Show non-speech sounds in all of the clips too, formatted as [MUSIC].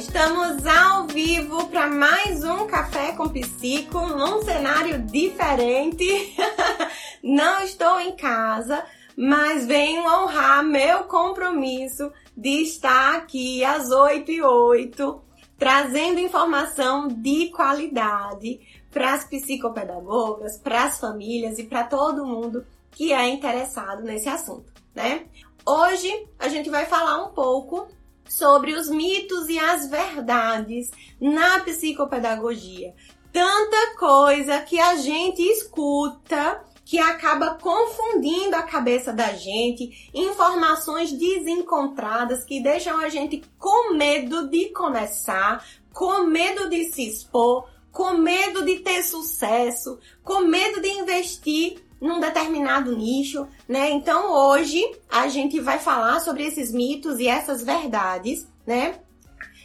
estamos ao vivo para mais um Café com Psico, num cenário diferente. [LAUGHS] Não estou em casa, mas venho honrar meu compromisso de estar aqui às 8 e 8, trazendo informação de qualidade para as psicopedagogas, para as famílias e para todo mundo que é interessado nesse assunto, né? Hoje a gente vai falar um pouco sobre os mitos e as verdades na psicopedagogia. Tanta coisa que a gente escuta que acaba confundindo a cabeça da gente, informações desencontradas que deixam a gente com medo de começar, com medo de se expor, com medo de ter sucesso, com medo de investir num determinado nicho, né? Então hoje a gente vai falar sobre esses mitos e essas verdades, né?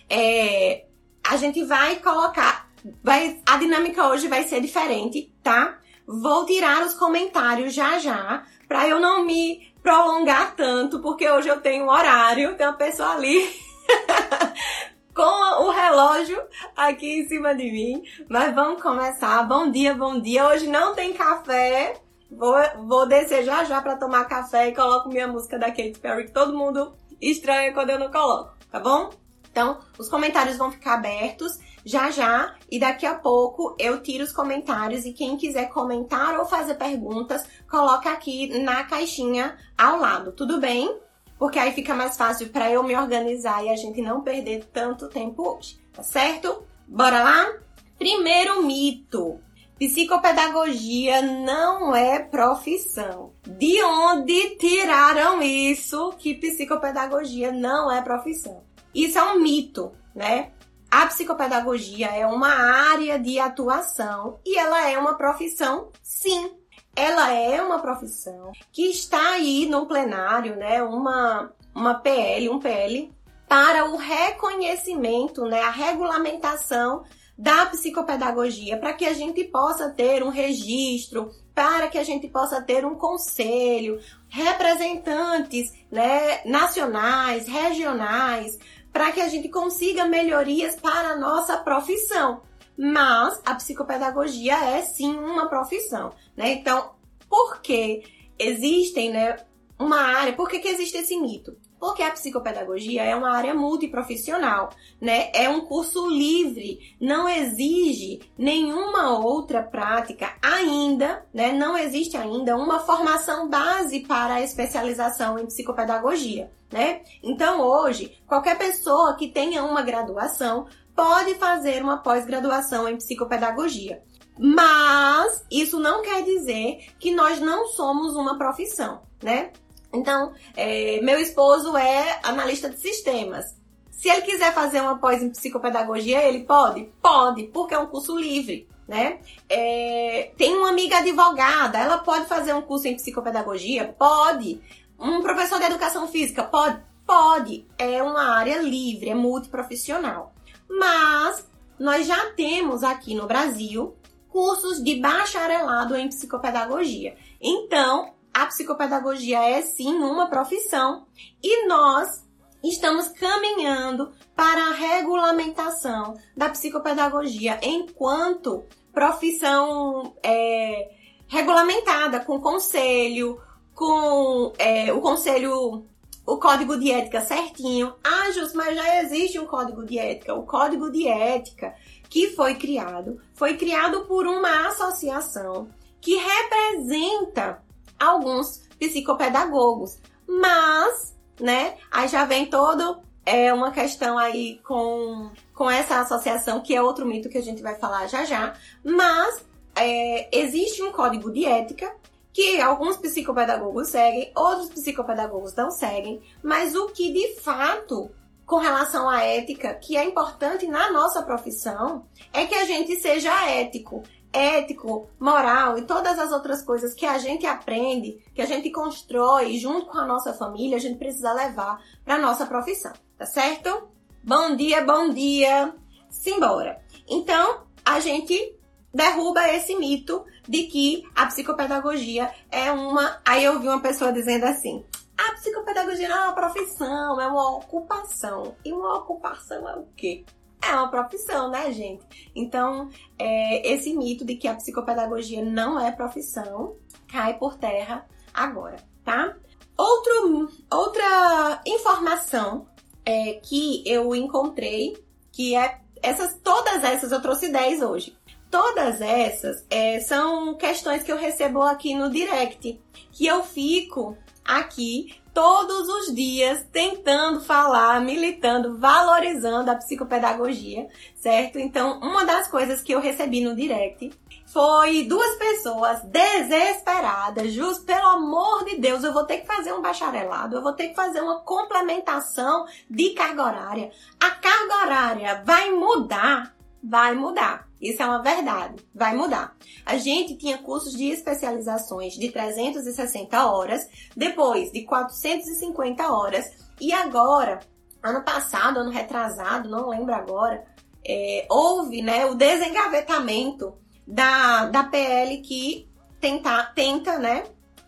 É, a gente vai colocar, vai, a dinâmica hoje vai ser diferente, tá? Vou tirar os comentários já já, para eu não me prolongar tanto, porque hoje eu tenho um horário, tem uma pessoa ali [LAUGHS] com o relógio aqui em cima de mim. Mas vamos começar. Bom dia, bom dia. Hoje não tem café, Vou, vou descer já já para tomar café e coloco minha música da Katy Perry, que todo mundo estranha quando eu não coloco, tá bom? Então, os comentários vão ficar abertos já já e daqui a pouco eu tiro os comentários e quem quiser comentar ou fazer perguntas, coloca aqui na caixinha ao lado, tudo bem? Porque aí fica mais fácil para eu me organizar e a gente não perder tanto tempo hoje, tá certo? Bora lá? Primeiro mito. Psicopedagogia não é profissão. De onde tiraram isso que psicopedagogia não é profissão? Isso é um mito, né? A psicopedagogia é uma área de atuação e ela é uma profissão, sim. Ela é uma profissão que está aí no plenário, né? Uma, uma PL, um PL, para o reconhecimento, né? A regulamentação da psicopedagogia, para que a gente possa ter um registro, para que a gente possa ter um conselho, representantes né, nacionais, regionais, para que a gente consiga melhorias para a nossa profissão. Mas a psicopedagogia é sim uma profissão, né? Então, por que existem, né, uma área, por que, que existe esse mito? Porque a psicopedagogia é uma área multiprofissional, né? É um curso livre, não exige nenhuma outra prática ainda, né? Não existe ainda uma formação base para a especialização em psicopedagogia, né? Então, hoje, qualquer pessoa que tenha uma graduação pode fazer uma pós-graduação em psicopedagogia. Mas isso não quer dizer que nós não somos uma profissão, né? Então, é, meu esposo é analista de sistemas. Se ele quiser fazer uma pós em psicopedagogia, ele pode? Pode, porque é um curso livre, né? É, tem uma amiga advogada, ela pode fazer um curso em psicopedagogia? Pode. Um professor de educação física? Pode? Pode. É uma área livre, é multiprofissional. Mas nós já temos aqui no Brasil cursos de bacharelado em psicopedagogia. Então, a psicopedagogia é sim uma profissão e nós estamos caminhando para a regulamentação da psicopedagogia enquanto profissão é, regulamentada com conselho, com é, o conselho, o código de ética certinho. Ah, Jus, mas já existe um código de ética. O código de ética que foi criado foi criado por uma associação que representa alguns psicopedagogos. Mas, né, aí já vem todo é uma questão aí com, com essa associação, que é outro mito que a gente vai falar já já. Mas é, existe um código de ética que alguns psicopedagogos seguem, outros psicopedagogos não seguem, mas o que de fato, com relação à ética, que é importante na nossa profissão, é que a gente seja ético, ético, moral e todas as outras coisas que a gente aprende, que a gente constrói junto com a nossa família, a gente precisa levar para nossa profissão, tá certo? Bom dia, bom dia. Simbora. Então, a gente derruba esse mito de que a psicopedagogia é uma. Aí eu vi uma pessoa dizendo assim: a psicopedagogia não é uma profissão, é uma ocupação. E uma ocupação é o quê? É uma profissão, né, gente? Então, é, esse mito de que a psicopedagogia não é profissão cai por terra agora, tá? Outro, outra informação é, que eu encontrei, que é essas, todas essas eu trouxe 10 hoje. Todas essas é, são questões que eu recebo aqui no direct, que eu fico aqui todos os dias tentando falar, militando, valorizando a psicopedagogia, certo? Então, uma das coisas que eu recebi no direct foi duas pessoas desesperadas, justo pelo amor de Deus, eu vou ter que fazer um bacharelado, eu vou ter que fazer uma complementação de carga horária. A carga horária vai mudar, vai mudar. Isso é uma verdade, vai mudar. A gente tinha cursos de especializações de 360 horas, depois de 450 horas, e agora, ano passado, ano retrasado, não lembro agora, é, houve né, o desengavetamento da, da PL que tenta, tenta, né,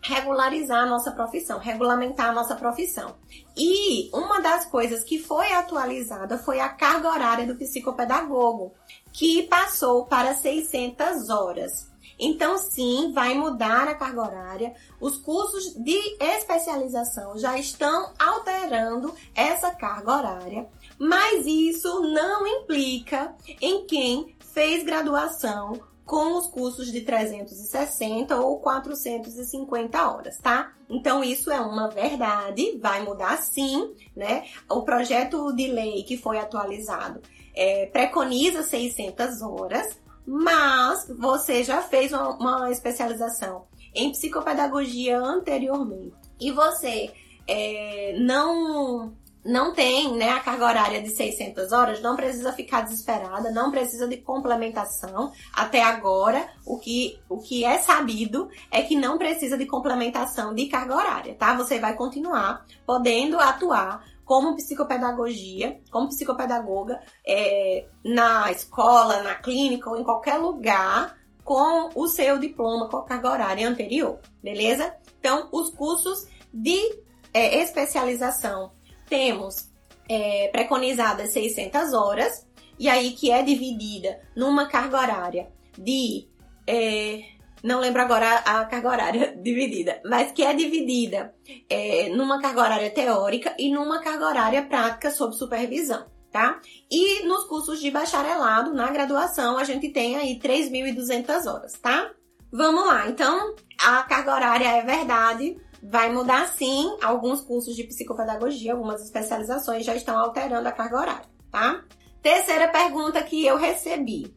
regularizar a nossa profissão, regulamentar a nossa profissão. E uma das coisas que foi atualizada foi a carga horária do psicopedagogo, que passou para 600 horas. Então, sim, vai mudar a carga horária. Os cursos de especialização já estão alterando essa carga horária, mas isso não implica em quem fez graduação com os cursos de 360 ou 450 horas, tá? Então isso é uma verdade, vai mudar sim, né? O projeto de lei que foi atualizado é, preconiza 600 horas, mas você já fez uma, uma especialização em psicopedagogia anteriormente e você é, não não tem né, a carga horária de 600 horas, não precisa ficar desesperada, não precisa de complementação. Até agora, o que, o que é sabido é que não precisa de complementação de carga horária, tá? Você vai continuar podendo atuar como psicopedagogia, como psicopedagoga, é, na escola, na clínica ou em qualquer lugar com o seu diploma com a carga horária anterior, beleza? Então, os cursos de é, especialização temos é, preconizadas 600 horas, e aí que é dividida numa carga horária de. É, não lembro agora a, carga horária [LAUGHS] dividida, mas que é dividida é, numa carga horária teórica e numa carga horária prática sob supervisão, tá? E nos cursos de bacharelado, na graduação, a gente tem aí 3.200 horas, tá? Vamos lá, então a carga horária é verdade, Vai mudar sim, alguns cursos de psicopedagogia, algumas especializações já estão alterando a carga horária, tá? Terceira pergunta que eu recebi.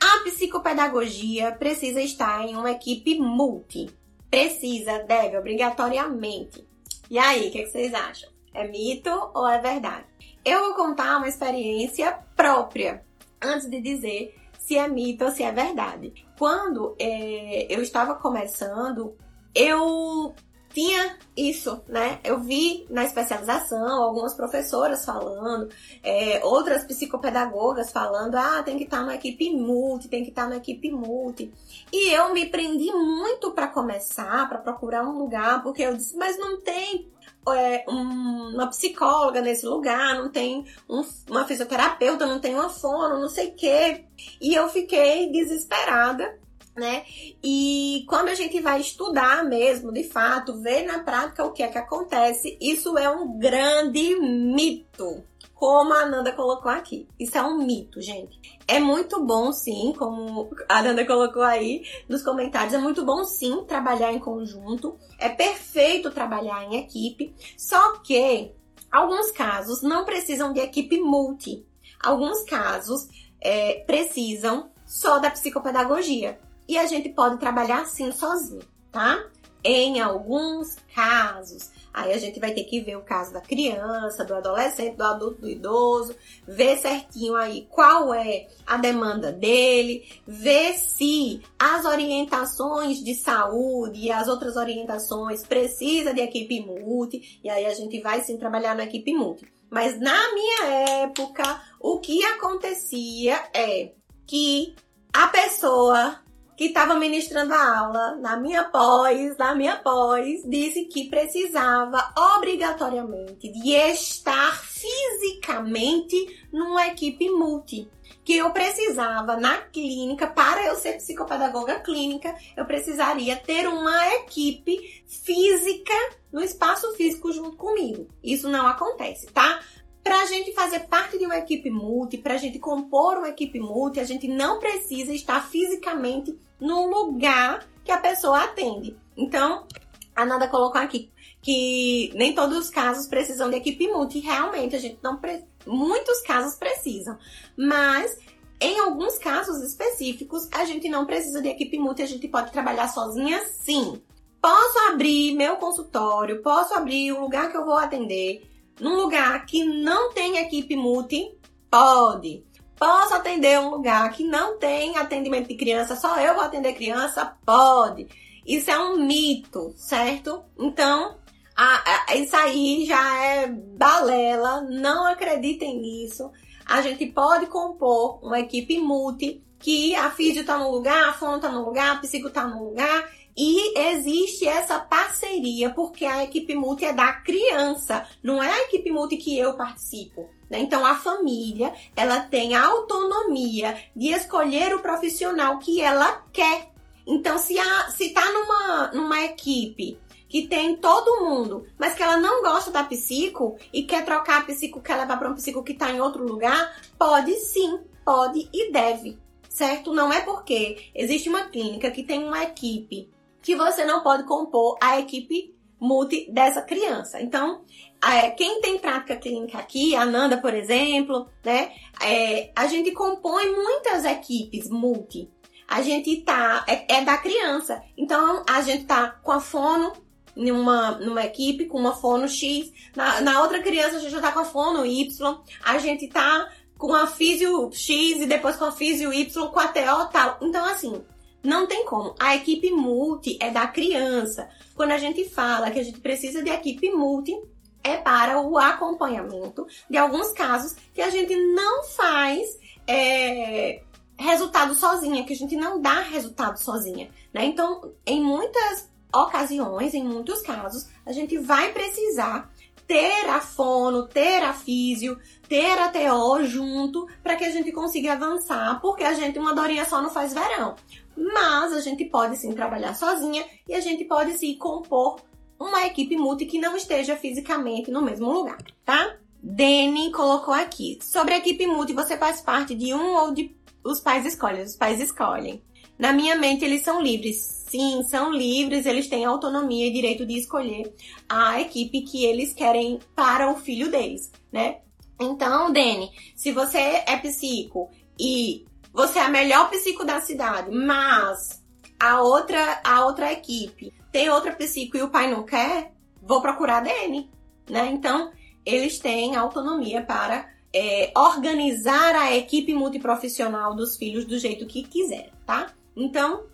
A psicopedagogia precisa estar em uma equipe multi. Precisa, deve, obrigatoriamente. E aí, o que, que vocês acham? É mito ou é verdade? Eu vou contar uma experiência própria antes de dizer se é mito ou se é verdade. Quando é, eu estava começando, eu tinha isso, né? Eu vi na especialização algumas professoras falando, é, outras psicopedagogas falando, ah, tem que estar na equipe multi, tem que estar na equipe multi. E eu me prendi muito para começar, para procurar um lugar, porque eu disse, mas não tem é, um, uma psicóloga nesse lugar, não tem um, uma fisioterapeuta, não tem uma fono, não sei o quê. E eu fiquei desesperada né? E quando a gente vai estudar mesmo, de fato, ver na prática o que é que acontece, isso é um grande mito. Como a Ananda colocou aqui. Isso é um mito, gente. É muito bom, sim, como a Ananda colocou aí nos comentários, é muito bom, sim, trabalhar em conjunto. É perfeito trabalhar em equipe. Só que alguns casos não precisam de equipe multi. Alguns casos é, precisam só da psicopedagogia e a gente pode trabalhar assim sozinho, tá? Em alguns casos, aí a gente vai ter que ver o caso da criança, do adolescente, do adulto, do idoso, ver certinho aí qual é a demanda dele, ver se as orientações de saúde e as outras orientações precisa de equipe multi, e aí a gente vai sim trabalhar na equipe multi. Mas na minha época, o que acontecia é que a pessoa que estava ministrando a aula na minha pós, na minha pós, disse que precisava obrigatoriamente de estar fisicamente numa equipe multi. Que eu precisava na clínica, para eu ser psicopedagoga clínica, eu precisaria ter uma equipe física no espaço físico junto comigo. Isso não acontece, tá? Para a gente fazer parte de uma equipe multi, para a gente compor uma equipe multi, a gente não precisa estar fisicamente no lugar que a pessoa atende. Então, a Nada colocou aqui que nem todos os casos precisam de equipe multi. Realmente, a gente não pre... muitos casos precisam, mas em alguns casos específicos, a gente não precisa de equipe multi, a gente pode trabalhar sozinha sim. Posso abrir meu consultório, posso abrir o lugar que eu vou atender num lugar que não tem equipe multi? Pode. Posso atender um lugar que não tem atendimento de criança, só eu vou atender criança? Pode. Isso é um mito, certo? Então, a, a, isso aí já é balela, não acreditem nisso. A gente pode compor uma equipe multi que a físio tá no lugar, a fono tá no lugar, a psico tá no lugar e existe essa parceria, porque a equipe multi é da criança, não é a equipe multi que eu participo. Né? Então a família ela tem a autonomia de escolher o profissional que ela quer. Então, se, a, se tá numa, numa equipe que tem todo mundo, mas que ela não gosta da psico e quer trocar a psico, quer levar para um psico que está em outro lugar, pode sim, pode e deve, certo? Não é porque existe uma clínica que tem uma equipe que você não pode compor a equipe multi dessa criança. Então, é, quem tem prática clínica aqui, a Nanda, por exemplo, né? É, a gente compõe muitas equipes multi. A gente tá. É, é, da criança. Então, a gente tá com a fono numa, numa equipe, com uma fono X. Na, na outra criança, a gente já tá com a fono Y. A gente tá com a físio X e depois com a físio Y, com a TO tal. Então, assim, não tem como. A equipe multi é da criança. Quando a gente fala que a gente precisa de equipe multi, é para o acompanhamento de alguns casos que a gente não faz é, resultado sozinha, que a gente não dá resultado sozinha. Né? Então, em muitas ocasiões, em muitos casos, a gente vai precisar ter a fono, ter a físio, ter a TO junto para que a gente consiga avançar, porque a gente uma dorinha só não faz verão mas a gente pode sim trabalhar sozinha e a gente pode sim compor uma equipe multi que não esteja fisicamente no mesmo lugar, tá? Deni colocou aqui. Sobre a equipe multi, você faz parte de um ou de. Os pais escolhem, os pais escolhem. Na minha mente, eles são livres. Sim, são livres, eles têm autonomia e direito de escolher a equipe que eles querem para o filho deles, né? Então, Dani, se você é psico e você é a melhor psico da cidade, mas a outra, a outra equipe tem outra psico e o pai não quer, vou procurar a Dani, né? Então, eles têm autonomia para é, organizar a equipe multiprofissional dos filhos do jeito que quiser, tá? Então,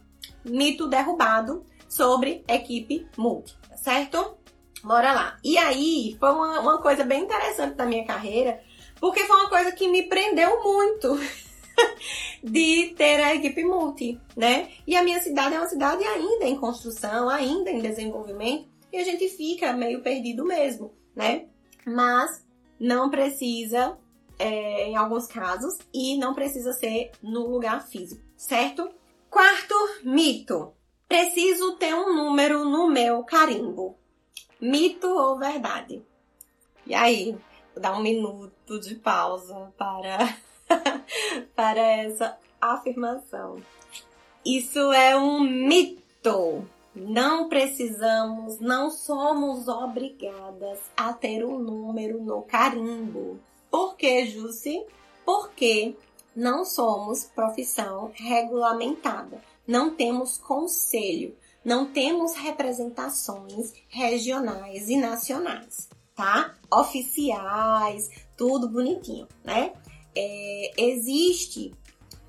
mito derrubado sobre equipe multi, tá certo? Bora lá. E aí, foi uma, uma coisa bem interessante da minha carreira, porque foi uma coisa que me prendeu muito. [LAUGHS] [LAUGHS] de ter a equipe multi, né? E a minha cidade é uma cidade ainda em construção, ainda em desenvolvimento, e a gente fica meio perdido mesmo, né? Mas não precisa, é, em alguns casos, e não precisa ser no lugar físico, certo? Quarto mito: preciso ter um número no meu carimbo. Mito ou verdade? E aí, dar um minuto de pausa para [LAUGHS] para essa afirmação. Isso é um mito. Não precisamos, não somos obrigadas a ter um número no carimbo. Por que, Jussi? Porque não somos profissão regulamentada. Não temos conselho, não temos representações regionais e nacionais, tá? Oficiais, tudo bonitinho, né? É, existe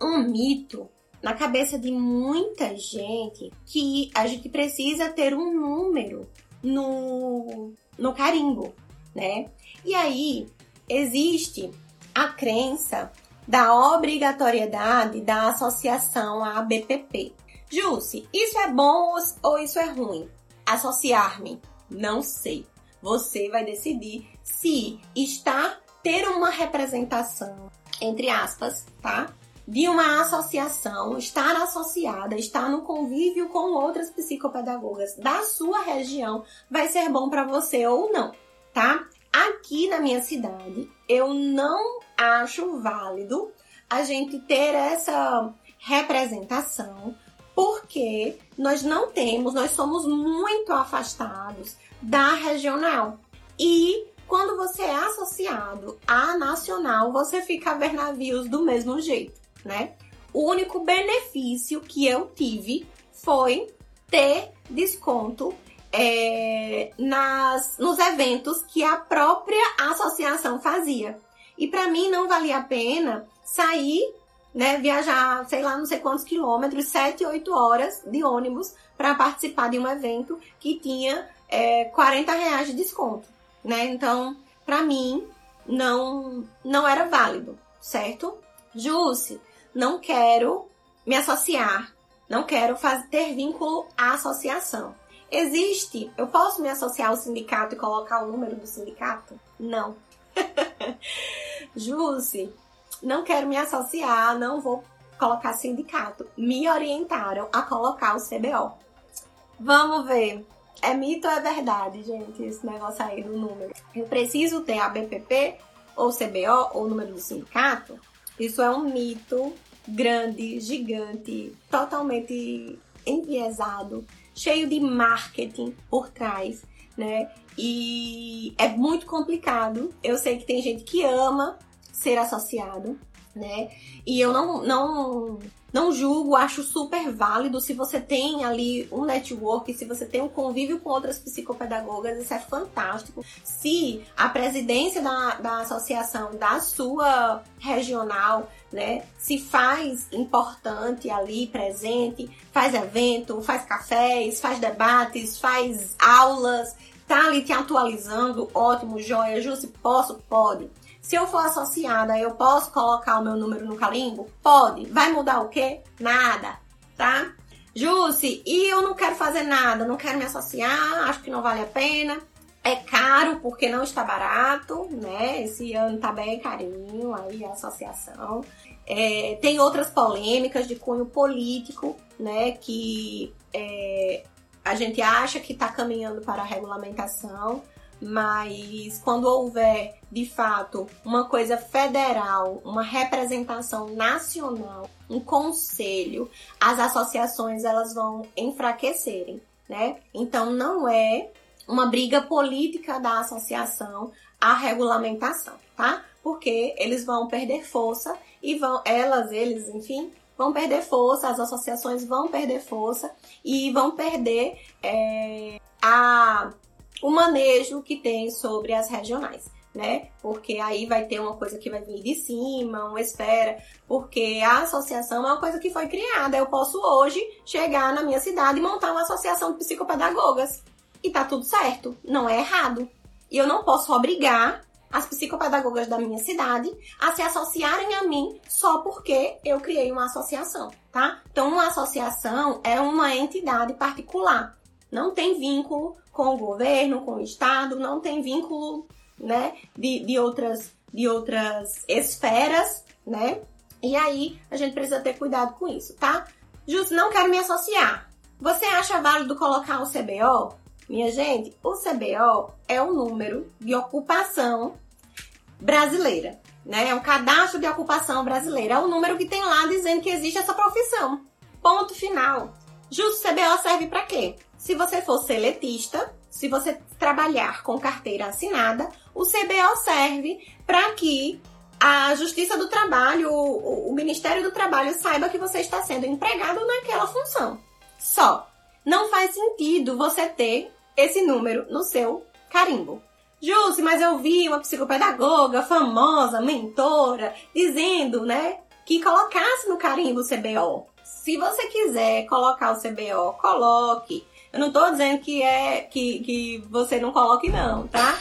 um mito na cabeça de muita gente que a gente precisa ter um número no, no carimbo, né? E aí existe a crença da obrigatoriedade da associação à BPP. Jusce, isso é bom ou isso é ruim? Associar-me? Não sei. Você vai decidir se está ter uma representação, entre aspas, tá? De uma associação, estar associada, estar no convívio com outras psicopedagogas da sua região, vai ser bom para você ou não, tá? Aqui na minha cidade, eu não acho válido a gente ter essa representação, porque nós não temos, nós somos muito afastados da regional. E quando você é associado à nacional, você fica a ver navios do mesmo jeito, né? O único benefício que eu tive foi ter desconto é, nas, nos eventos que a própria associação fazia. E para mim não valia a pena sair, né, viajar, sei lá, não sei quantos quilômetros, 7, 8 horas de ônibus para participar de um evento que tinha é, 40 reais de desconto, né? Então, para mim, não, não era válido, certo? Jússi, não quero me associar, não quero fazer, ter vínculo à associação. Existe, eu posso me associar ao sindicato e colocar o número do sindicato? Não. [LAUGHS] Jússi, não quero me associar, não vou colocar sindicato. Me orientaram a colocar o CBO. Vamos ver. É mito ou é verdade, gente, esse negócio aí do número? Eu preciso ter a BPP ou CBO ou número do sindicato? Isso é um mito grande, gigante, totalmente enviesado, cheio de marketing por trás, né? E é muito complicado. Eu sei que tem gente que ama ser associado, né? E eu não, não não julgo, acho super válido se você tem ali um network, se você tem um convívio com outras psicopedagogas, isso é fantástico. Se a presidência da, da associação da sua regional, né, se faz importante ali, presente, faz evento, faz cafés, faz debates, faz aulas, tá ali te atualizando, ótimo, joia, Ju, posso? Pode. Se eu for associada, eu posso colocar o meu número no carimbo? Pode. Vai mudar o quê? Nada, tá? Jussi, e eu não quero fazer nada, não quero me associar, acho que não vale a pena. É caro porque não está barato, né? Esse ano tá bem carinho aí a associação. É, tem outras polêmicas de cunho político, né? Que é, a gente acha que está caminhando para a regulamentação, mas quando houver de fato uma coisa federal, uma representação nacional, um conselho, as associações elas vão enfraquecerem, né? Então não é uma briga política da associação a regulamentação, tá? Porque eles vão perder força e vão, elas, eles, enfim, vão perder força, as associações vão perder força e vão perder é, a o manejo que tem sobre as regionais. Né? Porque aí vai ter uma coisa que vai vir de cima, uma espera, porque a associação é uma coisa que foi criada. Eu posso hoje chegar na minha cidade e montar uma associação de psicopedagogas. E tá tudo certo, não é errado. E eu não posso obrigar as psicopedagogas da minha cidade a se associarem a mim só porque eu criei uma associação, tá? Então, uma associação é uma entidade particular não tem vínculo com o governo, com o Estado, não tem vínculo né, de, de, outras, de outras esferas, né? E aí a gente precisa ter cuidado com isso, tá? Justo, não quero me associar. Você acha válido colocar o CBO? Minha gente, o CBO é o número de ocupação brasileira, né? É um cadastro de ocupação brasileira. É o número que tem lá dizendo que existe essa profissão. Ponto final. Justo CBO serve para quê? Se você for seletista, se você trabalhar com carteira assinada, o CBO serve para que a Justiça do Trabalho, o, Ministério do Trabalho saiba que você está sendo empregado naquela função. Só. Não faz sentido você ter esse número no seu carimbo. Jússi, mas eu vi uma psicopedagoga famosa, mentora, dizendo, né, que colocasse no carimbo o CBO. Se você quiser colocar o CBO, coloque. Eu não tô dizendo que é que, que você não coloque, não, tá?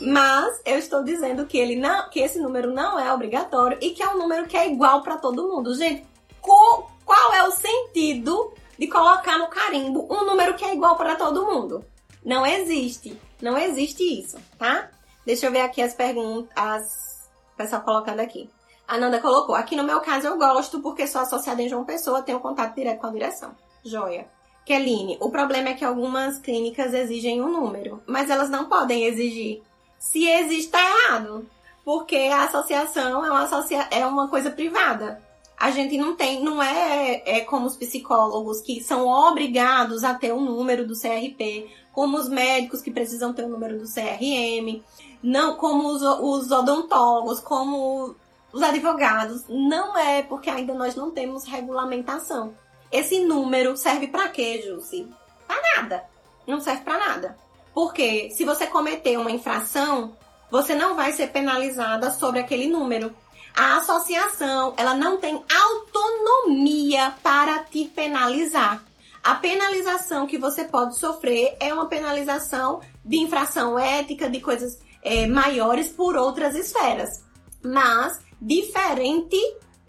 Mas eu estou dizendo que ele não, que esse número não é obrigatório e que é um número que é igual para todo mundo. Gente, qual, qual é o sentido de colocar no carimbo um número que é igual para todo mundo. Não existe. Não existe isso, tá? Deixa eu ver aqui as perguntas. As... Pessoal colocando aqui. A Nanda colocou. Aqui no meu caso eu gosto porque sou associada em João Pessoa, tenho contato direto com a direção. Joia. Keline, o problema é que algumas clínicas exigem um número, mas elas não podem exigir. Se existe, tá errado. Porque a associação é uma, associa... é uma coisa privada. A gente não tem, não é, é como os psicólogos que são obrigados a ter o um número do CRP, como os médicos que precisam ter o um número do CRM, não como os, os odontólogos, como os advogados. Não é porque ainda nós não temos regulamentação. Esse número serve para quê, Jussi? Para nada. Não serve para nada. Porque se você cometer uma infração, você não vai ser penalizada sobre aquele número. A associação, ela não tem autonomia para te penalizar. A penalização que você pode sofrer é uma penalização de infração ética, de coisas é, maiores por outras esferas. Mas, diferente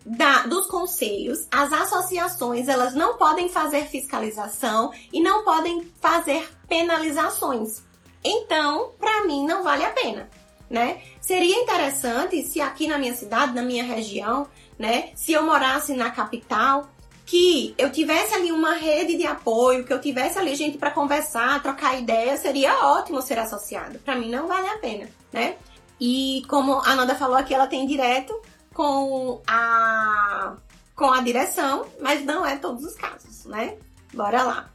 da, dos conselhos, as associações elas não podem fazer fiscalização e não podem fazer penalizações. Então, para mim, não vale a pena, né? Seria interessante se aqui na minha cidade, na minha região, né, se eu morasse na capital, que eu tivesse ali uma rede de apoio, que eu tivesse ali gente para conversar, trocar ideia, seria ótimo ser associado. Para mim não vale a pena, né? E como a Nanda falou aqui, ela tem direto com a com a direção, mas não é todos os casos, né? Bora lá.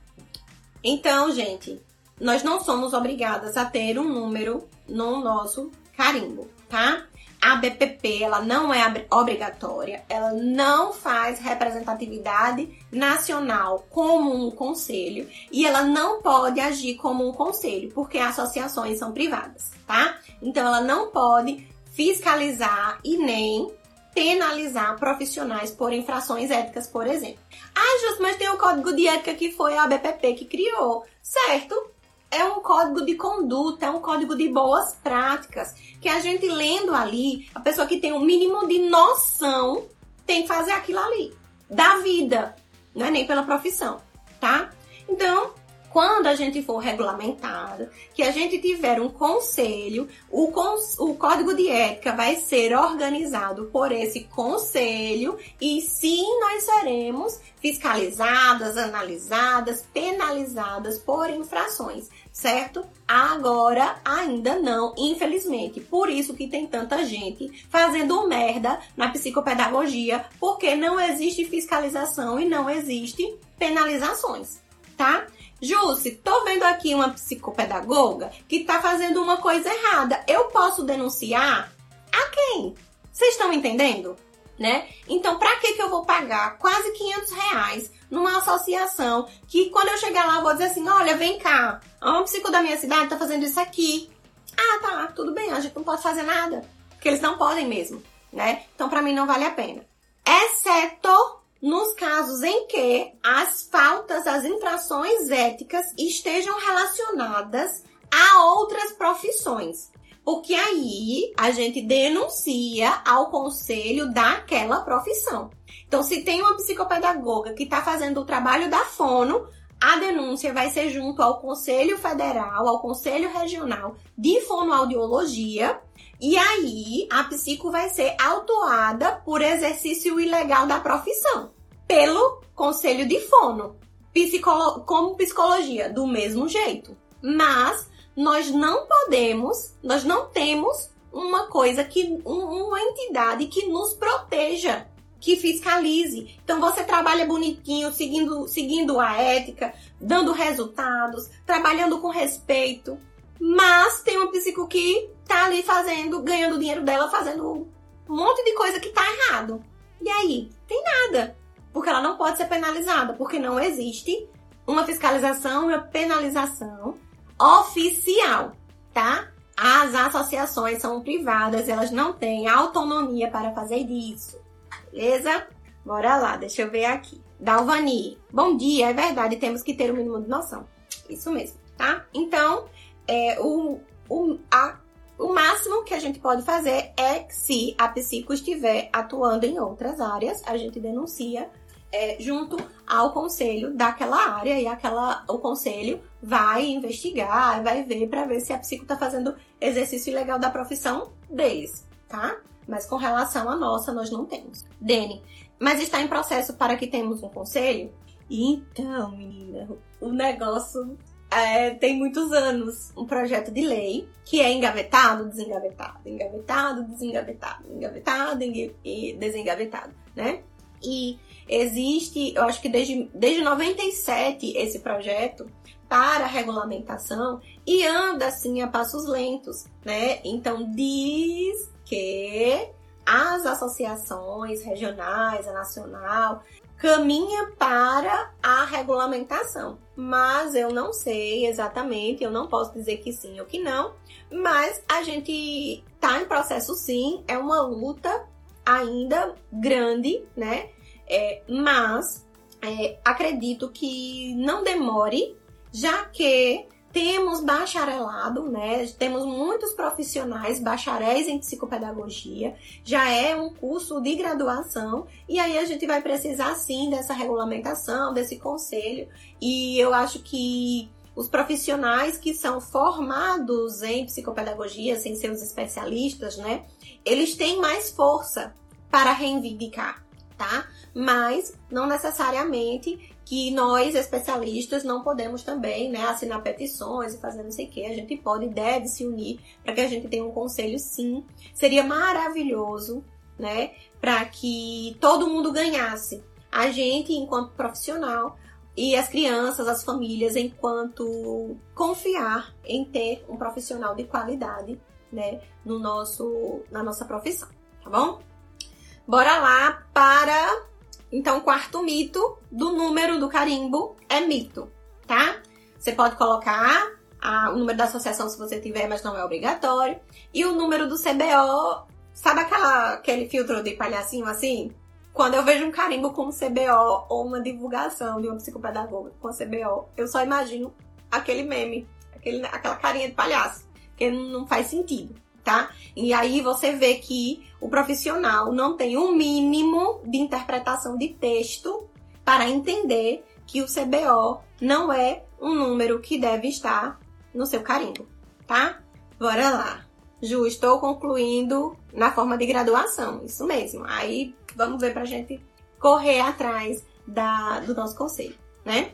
Então, gente, nós não somos obrigadas a ter um número no nosso carimbo, tá? A BPP, ela não é obrigatória, ela não faz representatividade nacional como um conselho e ela não pode agir como um conselho, porque associações são privadas, tá? Então ela não pode fiscalizar e nem penalizar profissionais por infrações éticas, por exemplo. Ah, justo, mas tem o código de ética que foi a BPP que criou, certo? É um código de conduta, é um código de boas práticas, que a gente lendo ali, a pessoa que tem o um mínimo de noção tem que fazer aquilo ali, da vida, não é nem pela profissão, tá? Então, quando a gente for regulamentado, que a gente tiver um conselho, o, cons o código de ética vai ser organizado por esse conselho e sim nós seremos fiscalizadas, analisadas, penalizadas por infrações, certo? Agora ainda não, infelizmente. Por isso que tem tanta gente fazendo merda na psicopedagogia, porque não existe fiscalização e não existe penalizações, tá? Jusce, tô vendo aqui uma psicopedagoga que tá fazendo uma coisa errada. Eu posso denunciar? A quem? Vocês estão entendendo? Né? Então, para que, que eu vou pagar quase 500 reais numa associação que quando eu chegar lá eu vou dizer assim, olha, vem cá, um psico da minha cidade tá fazendo isso aqui. Ah, tá, tudo bem, a gente não pode fazer nada. Porque eles não podem mesmo, né? Então, para mim não vale a pena. Exceto nos casos em que as faltas, as infrações éticas estejam relacionadas a outras profissões. Porque aí a gente denuncia ao conselho daquela profissão. Então, se tem uma psicopedagoga que está fazendo o trabalho da fono, a denúncia vai ser junto ao Conselho Federal, ao Conselho Regional de Fonoaudiologia, e aí a psico vai ser autuada por exercício ilegal da profissão pelo Conselho de Fono. Psicolo como psicologia, do mesmo jeito. Mas nós não podemos, nós não temos uma coisa que uma entidade que nos proteja, que fiscalize. Então você trabalha bonitinho, seguindo seguindo a ética, dando resultados, trabalhando com respeito, mas tem uma psico que tá ali fazendo, ganhando dinheiro dela, fazendo um monte de coisa que tá errado. E aí? Tem nada. Porque ela não pode ser penalizada, porque não existe uma fiscalização e uma penalização oficial, tá? As associações são privadas, elas não têm autonomia para fazer isso. Beleza? Bora lá, deixa eu ver aqui. Dalvani, bom dia, é verdade, temos que ter o um mínimo de noção. Isso mesmo, tá? Então, é, o, o, a, o máximo que a gente pode fazer é se a psico estiver atuando em outras áreas, a gente denuncia é, junto ao conselho daquela área e aquela, o conselho vai investigar, vai ver para ver se a psico está fazendo exercício legal da profissão deles, tá? Mas com relação à nossa, nós não temos. Dene, mas está em processo para que temos um conselho? Então, menina, o negócio é, tem muitos anos um projeto de lei que é engavetado, desengavetado, engavetado, desengavetado, engavetado e desengavetado, né? E existe, eu acho que desde, desde 97 esse projeto para regulamentação e anda assim a passos lentos, né? Então diz que as associações regionais, a nacional, caminha para a regulamentação. Mas eu não sei exatamente, eu não posso dizer que sim ou que não, mas a gente tá em processo sim, é uma luta ainda grande, né? É, mas é, acredito que não demore, já que temos bacharelado, né? Temos muitos profissionais, bacharéis em psicopedagogia, já é um curso de graduação, e aí a gente vai precisar sim dessa regulamentação, desse conselho, e eu acho que os profissionais que são formados em psicopedagogia, sem ser os especialistas, né? Eles têm mais força para reivindicar, tá? Mas não necessariamente que nós, especialistas, não podemos também né, assinar petições e fazer não sei o que. A gente pode e deve se unir para que a gente tenha um conselho, sim. Seria maravilhoso, né? Para que todo mundo ganhasse. A gente, enquanto profissional, e as crianças, as famílias, enquanto confiar em ter um profissional de qualidade, né, no nosso, na nossa profissão, tá bom? Bora lá para então, o quarto mito do número do carimbo é mito, tá? Você pode colocar a, o número da associação se você tiver, mas não é obrigatório. E o número do CBO, sabe aquela, aquele filtro de palhacinho assim? Quando eu vejo um carimbo com CBO ou uma divulgação de uma psicopedagoga com CBO, eu só imagino aquele meme, aquele, aquela carinha de palhaço, que não faz sentido tá? E aí você vê que o profissional não tem um mínimo de interpretação de texto para entender que o CBO não é um número que deve estar no seu carimbo, tá? Bora lá. Ju, estou concluindo na forma de graduação, isso mesmo. Aí vamos ver pra gente correr atrás da, do nosso conselho, né?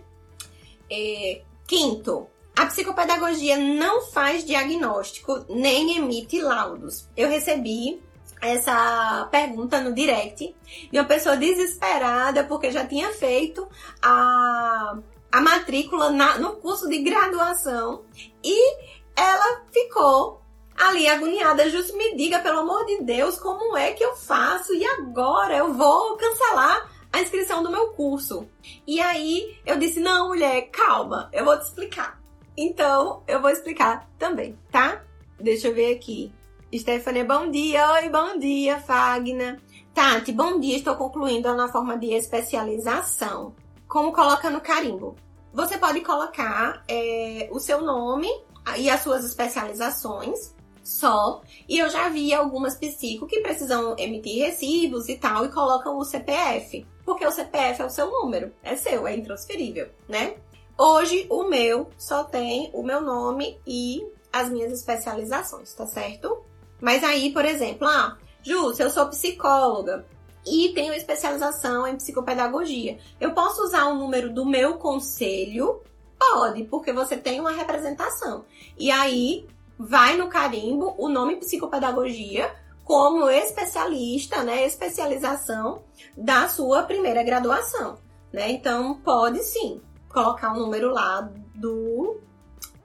É, quinto, a psicopedagogia não faz diagnóstico nem emite laudos. Eu recebi essa pergunta no direct de uma pessoa desesperada porque já tinha feito a, a matrícula na, no curso de graduação e ela ficou ali agoniada. Justo me diga, pelo amor de Deus, como é que eu faço? E agora eu vou cancelar a inscrição do meu curso. E aí eu disse: Não, mulher, calma, eu vou te explicar. Então, eu vou explicar também, tá? Deixa eu ver aqui. Stephanie, bom dia. Oi, bom dia, Fagna. Tati, bom dia. Estou concluindo na forma de especialização. Como coloca no carimbo? Você pode colocar é, o seu nome e as suas especializações só. E eu já vi algumas psico que precisam emitir recibos e tal e colocam o CPF. Porque o CPF é o seu número, é seu, é intransferível, né? Hoje o meu só tem o meu nome e as minhas especializações, tá certo? Mas aí, por exemplo, ah, Ju, se eu sou psicóloga e tenho especialização em psicopedagogia, eu posso usar o número do meu conselho? Pode, porque você tem uma representação. E aí vai no carimbo o nome psicopedagogia como especialista, né, especialização da sua primeira graduação, né? Então pode sim colocar um número lá do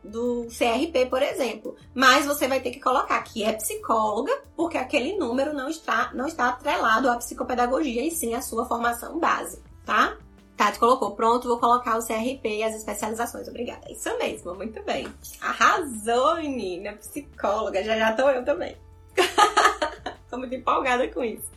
do CRP, por exemplo. Mas você vai ter que colocar que é psicóloga, porque aquele número não está, não está atrelado à psicopedagogia e sim à sua formação base, tá? Tati colocou, pronto, vou colocar o CRP e as especializações. Obrigada. Isso mesmo, muito bem. Arrasou, menina, psicóloga. Já já tô eu também. [LAUGHS] tô muito empolgada com isso.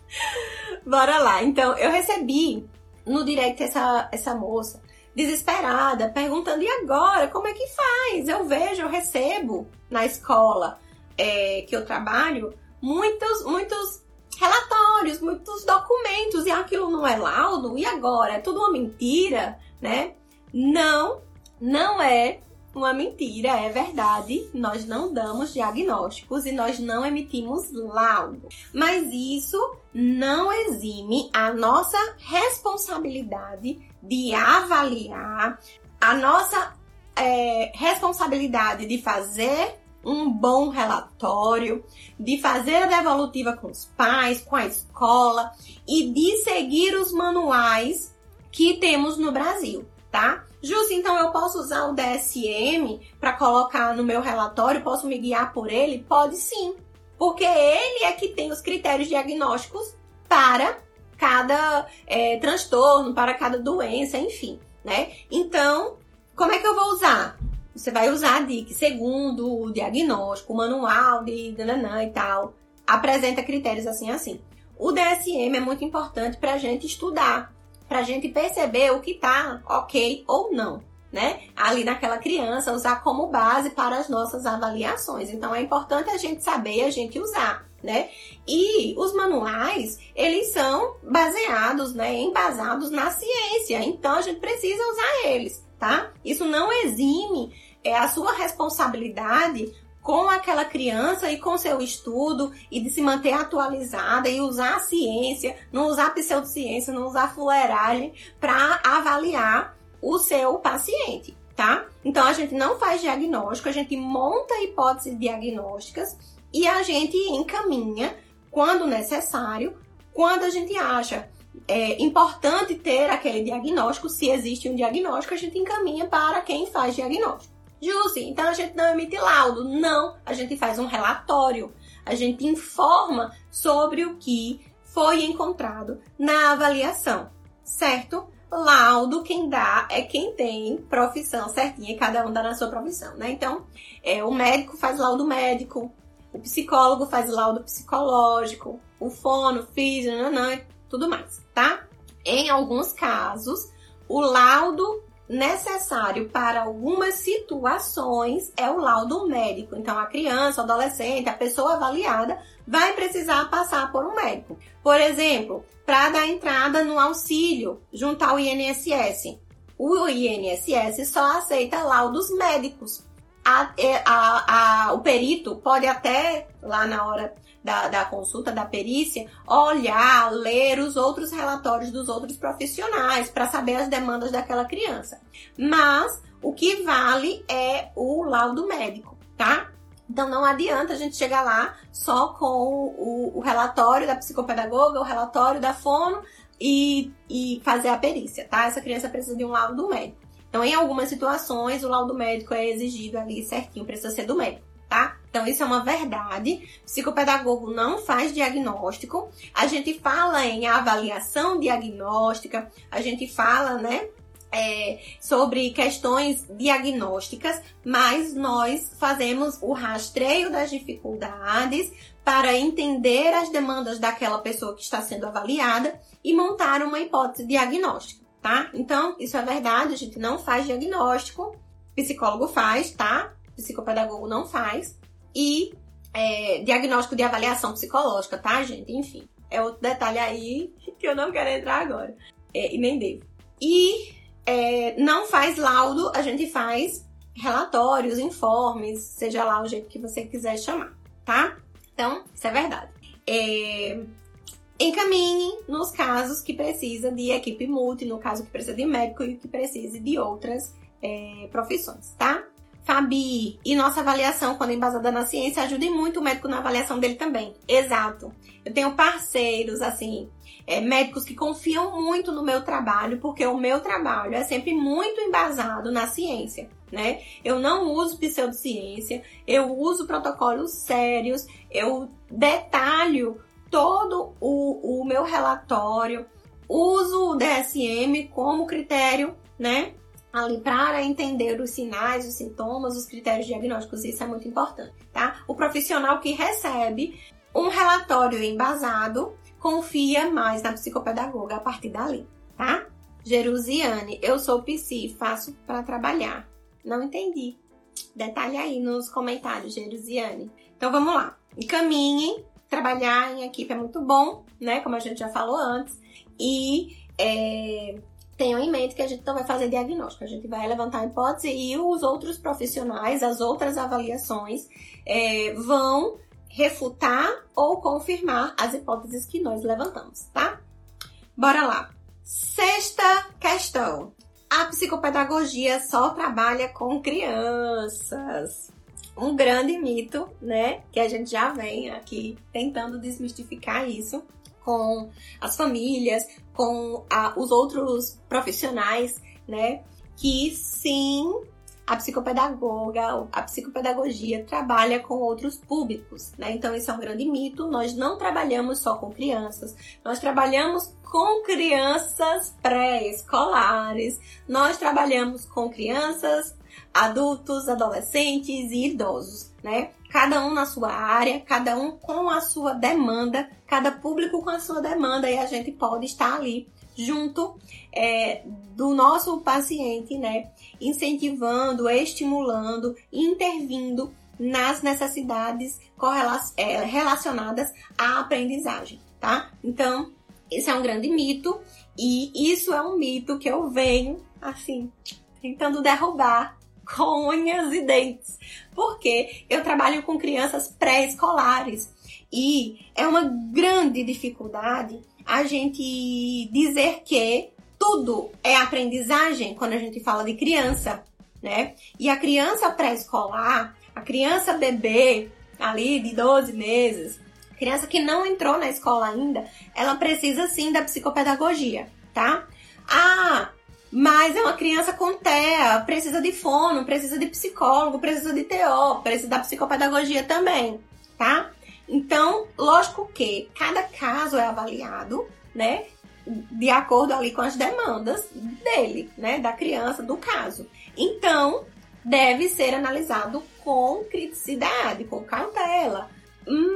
Bora lá. Então, eu recebi no direct essa, essa moça desesperada, perguntando: e agora? Como é que faz? Eu vejo, eu recebo na escola é, que eu trabalho muitos, muitos relatórios, muitos documentos, e aquilo não é laudo, e agora? É tudo uma mentira, né? Não, não é uma mentira, é verdade. Nós não damos diagnósticos e nós não emitimos laudo. Mas isso não exime a nossa responsabilidade de avaliar, a nossa é, responsabilidade de fazer um bom relatório, de fazer a devolutiva com os pais, com a escola e de seguir os manuais que temos no Brasil, tá? Justo, então eu posso usar o DSM para colocar no meu relatório, posso me guiar por ele? Pode sim, porque ele é que tem os critérios diagnósticos para cada é, transtorno, para cada doença, enfim, né? Então, como é que eu vou usar? Você vai usar a DIC segundo o diagnóstico, o manual de dananã e tal. Apresenta critérios assim assim. O DSM é muito importante para a gente estudar, para a gente perceber o que está ok ou não, né? Ali naquela criança, usar como base para as nossas avaliações. Então é importante a gente saber a gente usar. Né? E os manuais, eles são baseados, né, embasados na ciência. Então a gente precisa usar eles, tá? Isso não exime é, a sua responsabilidade com aquela criança e com seu estudo e de se manter atualizada e usar a ciência, não usar pseudociência, não usar fuleiragem para avaliar o seu paciente, tá? Então a gente não faz diagnóstico, a gente monta hipóteses diagnósticas e a gente encaminha quando necessário, quando a gente acha é importante ter aquele diagnóstico, se existe um diagnóstico, a gente encaminha para quem faz diagnóstico. Justi, então a gente não emite laudo. Não, a gente faz um relatório. A gente informa sobre o que foi encontrado na avaliação, certo? Laudo, quem dá é quem tem profissão certinha, e cada um dá na sua profissão, né? Então, é, o médico faz laudo médico, o psicólogo faz laudo psicológico, o fono, físico, nanã, tudo mais, tá? Em alguns casos, o laudo necessário para algumas situações é o laudo médico. Então, a criança, o adolescente, a pessoa avaliada vai precisar passar por um médico. Por exemplo, para dar entrada no auxílio junto ao INSS. O INSS só aceita laudos médicos. A, é, a, a, o perito pode até, lá na hora da, da consulta, da perícia, olhar, ler os outros relatórios dos outros profissionais para saber as demandas daquela criança. Mas o que vale é o laudo médico, tá? Então não adianta a gente chegar lá só com o, o relatório da psicopedagoga, o relatório da fono e, e fazer a perícia, tá? Essa criança precisa de um laudo médico. Então, em algumas situações, o laudo médico é exigido ali certinho, precisa ser do médico tá? Então, isso é uma verdade. O psicopedagogo não faz diagnóstico. A gente fala em avaliação diagnóstica, a gente fala, né? É, sobre questões diagnósticas, mas nós fazemos o rastreio das dificuldades para entender as demandas daquela pessoa que está sendo avaliada e montar uma hipótese diagnóstica, tá? Então, isso é verdade, a gente não faz diagnóstico, psicólogo faz, tá? psicopedagogo não faz. E é, diagnóstico de avaliação psicológica, tá, gente? Enfim, é outro detalhe aí [LAUGHS] que eu não quero entrar agora. É, e nem devo. E é, não faz laudo, a gente faz relatórios, informes, seja lá o jeito que você quiser chamar, tá? Então, isso é verdade. É, encaminhe nos casos que precisa de equipe multi, no caso que precisa de médico e que precise de outras é, profissões, tá? Fabi, e nossa avaliação, quando embasada na ciência, ajuda muito o médico na avaliação dele também. Exato. Eu tenho parceiros, assim, é, médicos que confiam muito no meu trabalho, porque o meu trabalho é sempre muito embasado na ciência, né? Eu não uso pseudociência, eu uso protocolos sérios, eu detalho todo o, o meu relatório, uso o DSM como critério, né? ali para entender os sinais, os sintomas, os critérios diagnósticos, isso é muito importante, tá? O profissional que recebe um relatório embasado confia mais na psicopedagoga a partir dali, tá? Jerusiane, eu sou psi, faço para trabalhar. Não entendi. Detalhe aí nos comentários, Jerusiane. Então vamos lá. Encaminhe trabalhar em equipe é muito bom, né? Como a gente já falou antes. E é, tenham em mente que a gente não vai fazer diagnóstico, a gente vai levantar a hipótese e os outros profissionais, as outras avaliações, é, vão refutar ou confirmar as hipóteses que nós levantamos, tá? Bora lá. Sexta questão. A psicopedagogia só trabalha com crianças. Um grande mito, né? Que a gente já vem aqui tentando desmistificar isso com as famílias, com a, os outros profissionais, né? Que sim, a psicopedagoga, a psicopedagogia trabalha com outros públicos, né? Então isso é um grande mito. Nós não trabalhamos só com crianças, nós trabalhamos com crianças pré-escolares, nós trabalhamos com crianças, adultos, adolescentes e idosos, né? Cada um na sua área, cada um com a sua demanda, cada público com a sua demanda e a gente pode estar ali junto é, do nosso paciente, né? Incentivando, estimulando, intervindo nas necessidades é, relacionadas à aprendizagem, tá? Então, esse é um grande mito e isso é um mito que eu venho, assim, tentando derrubar [LAUGHS] com unhas e dentes, porque eu trabalho com crianças pré-escolares e é uma grande dificuldade a gente dizer que tudo é aprendizagem quando a gente fala de criança, né? E a criança pré-escolar, a criança bebê ali de 12 meses, criança que não entrou na escola ainda, ela precisa sim da psicopedagogia, tá? Ah, mas é uma criança com TEA, precisa de fono, precisa de psicólogo, precisa de TO, precisa da psicopedagogia também, tá? Então, lógico que cada caso é avaliado, né? De acordo ali com as demandas dele, né? Da criança, do caso. Então, deve ser analisado com criticidade, com cautela.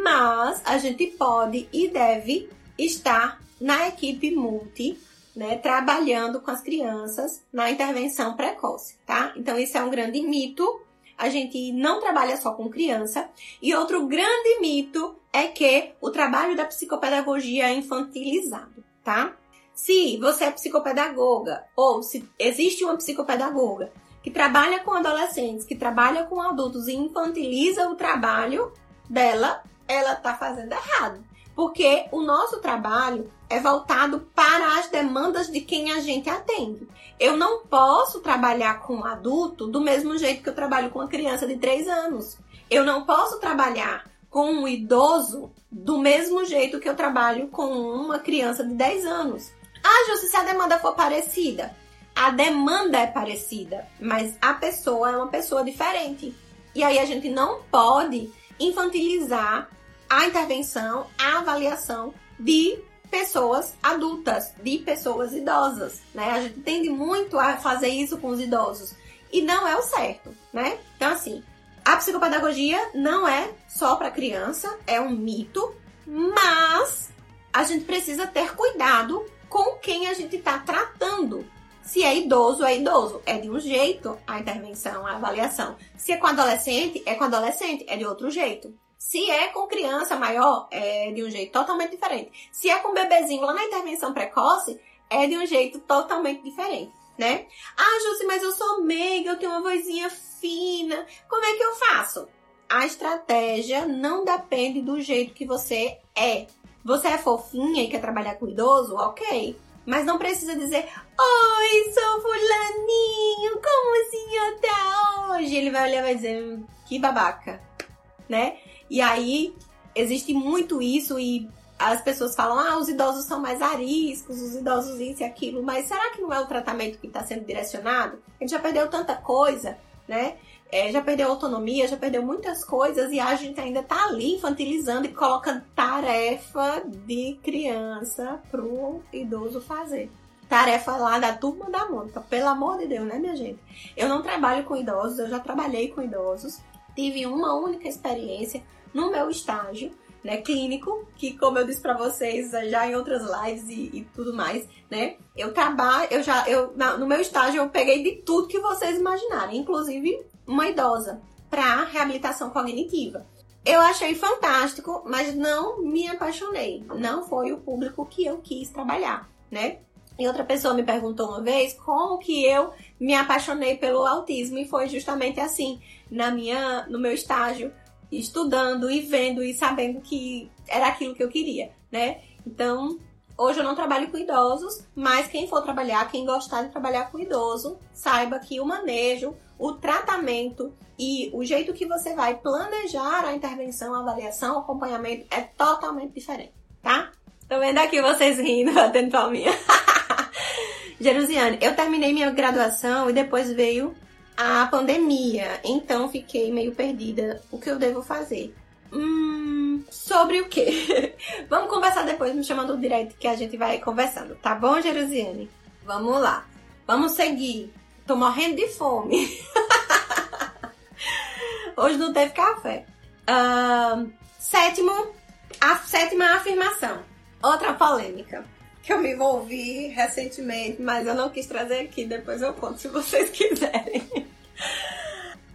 Mas a gente pode e deve estar na equipe multi, né, trabalhando com as crianças na intervenção precoce, tá? Então, isso é um grande mito a gente não trabalha só com criança. E outro grande mito é que o trabalho da psicopedagogia é infantilizado, tá? Se você é psicopedagoga ou se existe uma psicopedagoga que trabalha com adolescentes, que trabalha com adultos e infantiliza o trabalho dela, ela tá fazendo errado. Porque o nosso trabalho é voltado para as demandas de quem a gente atende. Eu não posso trabalhar com um adulto do mesmo jeito que eu trabalho com uma criança de 3 anos. Eu não posso trabalhar com um idoso do mesmo jeito que eu trabalho com uma criança de 10 anos. Ah, Júcia, se a demanda for parecida. A demanda é parecida, mas a pessoa é uma pessoa diferente. E aí a gente não pode infantilizar a intervenção, a avaliação de pessoas adultas, de pessoas idosas, né? A gente tende muito a fazer isso com os idosos e não é o certo, né? Então assim, a psicopedagogia não é só para criança, é um mito, mas a gente precisa ter cuidado com quem a gente está tratando. Se é idoso, é idoso. É de um jeito a intervenção, a avaliação. Se é com adolescente, é com adolescente, é de outro jeito. Se é com criança maior, é de um jeito totalmente diferente. Se é com bebezinho lá na intervenção precoce, é de um jeito totalmente diferente, né? Ah, Jússi, mas eu sou meiga, eu tenho uma vozinha fina. Como é que eu faço? A estratégia não depende do jeito que você é. Você é fofinha e quer trabalhar com idoso? Ok. Mas não precisa dizer, Oi, sou fulaninho, como o senhor tá hoje? Ele vai olhar e vai dizer, que babaca, né? E aí existe muito isso e as pessoas falam, ah, os idosos são mais ariscos, os idosos isso e aquilo, mas será que não é o tratamento que está sendo direcionado? A gente já perdeu tanta coisa, né? É, já perdeu autonomia, já perdeu muitas coisas e a gente ainda tá ali infantilizando e colocando tarefa de criança pro idoso fazer. Tarefa lá da turma da Mônica, pelo amor de Deus, né, minha gente? Eu não trabalho com idosos, eu já trabalhei com idosos, tive uma única experiência no meu estágio, né, clínico, que como eu disse para vocês já em outras lives e, e, tudo mais, né, eu trabalho, eu já, eu, no meu estágio eu peguei de tudo que vocês imaginarem, inclusive uma idosa, para reabilitação cognitiva. Eu achei fantástico, mas não me apaixonei. Não foi o público que eu quis trabalhar, né? E outra pessoa me perguntou uma vez como que eu me apaixonei pelo autismo e foi justamente assim, na minha no meu estágio, estudando e vendo e sabendo que era aquilo que eu queria, né? Então, Hoje eu não trabalho com idosos, mas quem for trabalhar, quem gostar de trabalhar com idoso, saiba que o manejo, o tratamento e o jeito que você vai planejar a intervenção, a avaliação, o acompanhamento é totalmente diferente, tá? Tô vendo aqui vocês rindo, [LAUGHS] batendo palminha. [LAUGHS] Jerusiane, eu terminei minha graduação e depois veio a pandemia, então fiquei meio perdida. O que eu devo fazer? Hum, sobre o quê? [LAUGHS] Vamos conversar depois, me chamando direto que a gente vai conversando, tá bom, Jerusiane? Vamos lá. Vamos seguir. Tô morrendo de fome. [LAUGHS] Hoje não teve café. Uh, sétimo, a sétima afirmação. Outra polêmica que eu me envolvi recentemente, mas eu não quis trazer aqui, depois eu conto se vocês [LAUGHS] quiserem.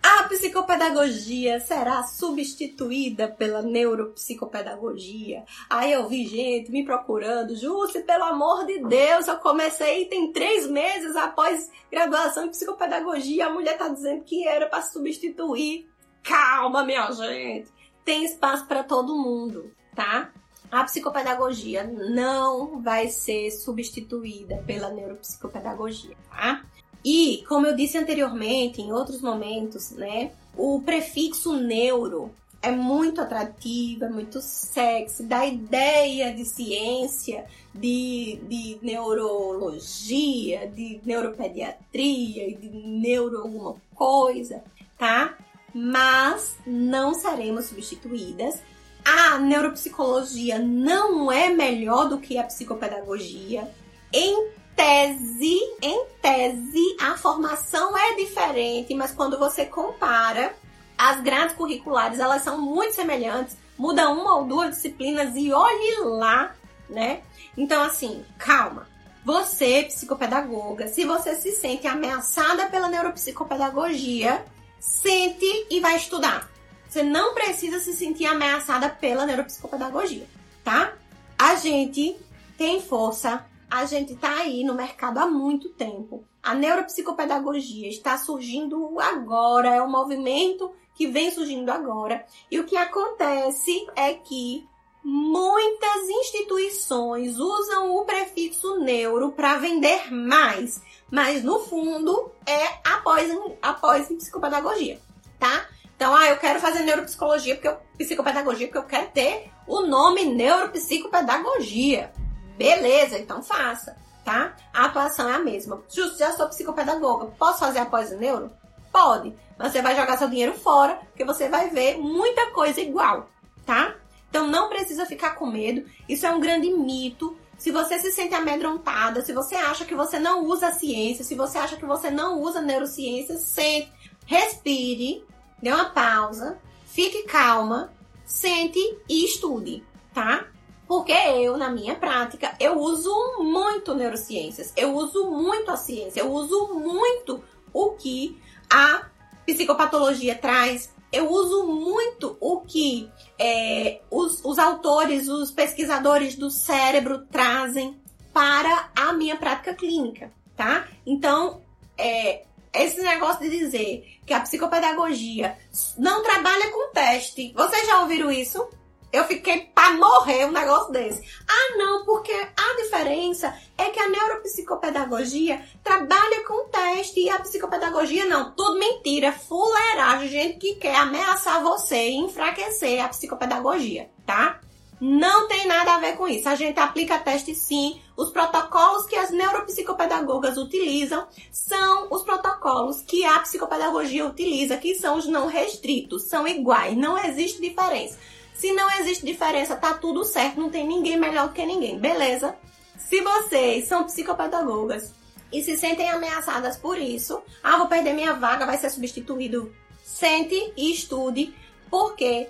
A psicopedagogia será substituída pela neuropsicopedagogia. Aí eu vi gente me procurando, Júcia, pelo amor de Deus, eu comecei tem três meses após graduação em psicopedagogia, a mulher tá dizendo que era para substituir. Calma, minha gente. Tem espaço para todo mundo, tá? A psicopedagogia não vai ser substituída pela neuropsicopedagogia, tá? E, como eu disse anteriormente, em outros momentos, né, o prefixo neuro é muito atrativo, é muito sexy, dá ideia de ciência, de, de neurologia, de neuropediatria e de neuro alguma coisa, tá? Mas não seremos substituídas. A neuropsicologia não é melhor do que a psicopedagogia. Em tese, em tese, a formação é diferente, mas quando você compara, as grades curriculares, elas são muito semelhantes, muda uma ou duas disciplinas e olhe lá, né? Então, assim, calma. Você, psicopedagoga, se você se sente ameaçada pela neuropsicopedagogia, sente e vai estudar. Você não precisa se sentir ameaçada pela neuropsicopedagogia, tá? A gente tem força, a gente está aí no mercado há muito tempo. A neuropsicopedagogia está surgindo agora, é um movimento que vem surgindo agora. E o que acontece é que muitas instituições usam o prefixo neuro para vender mais, mas no fundo é após, após psicopedagogia, tá? Então, ah, eu quero fazer neuropsicologia porque eu, psicopedagogia porque eu quero ter o nome neuropsicopedagogia. Beleza, então faça, tá? A atuação é a mesma. Justo, já sou psicopedagoga, posso fazer após o neuro? Pode, mas você vai jogar seu dinheiro fora, porque você vai ver muita coisa igual, tá? Então não precisa ficar com medo, isso é um grande mito. Se você se sente amedrontada, se você acha que você não usa ciência, se você acha que você não usa neurociência, sente, respire, dê uma pausa, fique calma, sente e estude, tá? Porque eu, na minha prática, eu uso muito neurociências, eu uso muito a ciência, eu uso muito o que a psicopatologia traz, eu uso muito o que é, os, os autores, os pesquisadores do cérebro trazem para a minha prática clínica, tá? Então, é, esse negócio de dizer que a psicopedagogia não trabalha com teste. Vocês já ouviram isso? Eu fiquei para morrer um negócio desse. Ah, não, porque a diferença é que a neuropsicopedagogia trabalha com teste e a psicopedagogia não. Tudo mentira, fuleiragem, gente que quer ameaçar você e enfraquecer a psicopedagogia, tá? Não tem nada a ver com isso. A gente aplica teste sim. Os protocolos que as neuropsicopedagogas utilizam são os protocolos que a psicopedagogia utiliza, que são os não restritos, são iguais, não existe diferença. Se não existe diferença, tá tudo certo, não tem ninguém melhor que ninguém, beleza? Se vocês são psicopedagogas e se sentem ameaçadas por isso, ah, vou perder minha vaga, vai ser substituído. Sente e estude, porque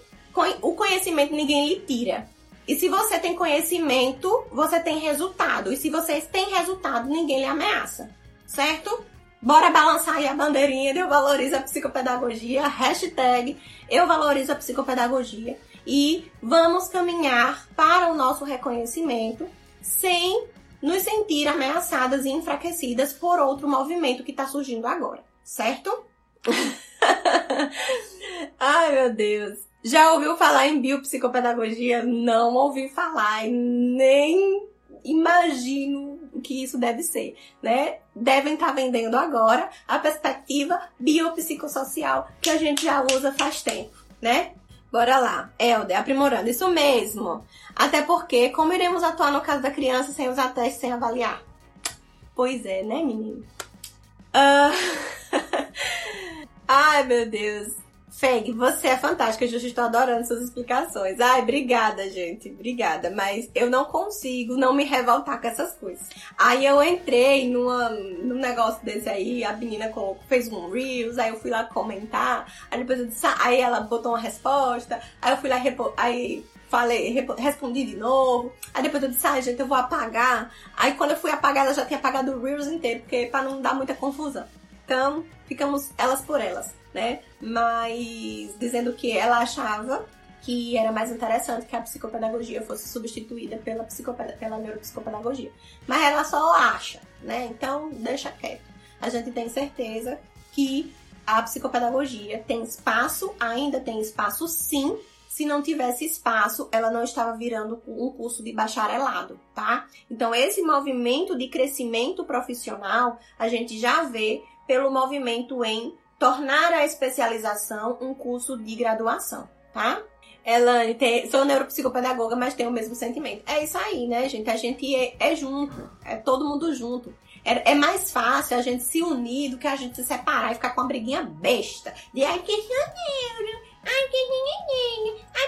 o conhecimento ninguém lhe tira. E se você tem conhecimento, você tem resultado. E se vocês têm resultado, ninguém lhe ameaça. Certo? Bora balançar aí a bandeirinha de Eu Valorizo a Psicopedagogia, hashtag Eu Valorizo a Psicopedagogia. E vamos caminhar para o nosso reconhecimento sem nos sentir ameaçadas e enfraquecidas por outro movimento que está surgindo agora, certo? [LAUGHS] Ai, meu Deus. Já ouviu falar em biopsicopedagogia? Não ouvi falar, nem imagino o que isso deve ser, né? Devem estar tá vendendo agora a perspectiva biopsicossocial que a gente já usa faz tempo, né? Bora lá. Helder, aprimorando. Isso mesmo. Até porque, como iremos atuar no caso da criança sem usar teste, sem avaliar? Pois é, né, menino? Uh... [LAUGHS] Ai, meu Deus. Feg, você é fantástica, eu estou adorando suas explicações. Ai, obrigada, gente, obrigada. Mas eu não consigo não me revoltar com essas coisas. Aí eu entrei numa, num negócio desse aí, a menina colocou, fez um Reels, aí eu fui lá comentar, aí depois eu disse, aí ela botou uma resposta, aí eu fui lá, aí falei, respondi de novo. Aí depois eu disse, ai ah, gente, eu vou apagar. Aí quando eu fui apagar, ela já tinha apagado o Reels inteiro, porque pra não dar muita confusão. Então, ficamos elas por elas né? Mas dizendo que ela achava que era mais interessante que a psicopedagogia fosse substituída pela, psicoped... pela neuropsicopedagogia. Mas ela só acha, né? Então, deixa quieto. A gente tem certeza que a psicopedagogia tem espaço, ainda tem espaço sim. Se não tivesse espaço, ela não estava virando um curso de bacharelado, tá? Então, esse movimento de crescimento profissional, a gente já vê pelo movimento em tornar a especialização um curso de graduação, tá? Elane, tem, sou neuropsicopedagoga, mas tenho o mesmo sentimento. É isso aí, né, gente? A gente é, é junto, é todo mundo junto. É, é, mais fácil a gente se unir do que a gente se separar e ficar com uma briguinha besta. De ai, que sou neuro, ai, que ai,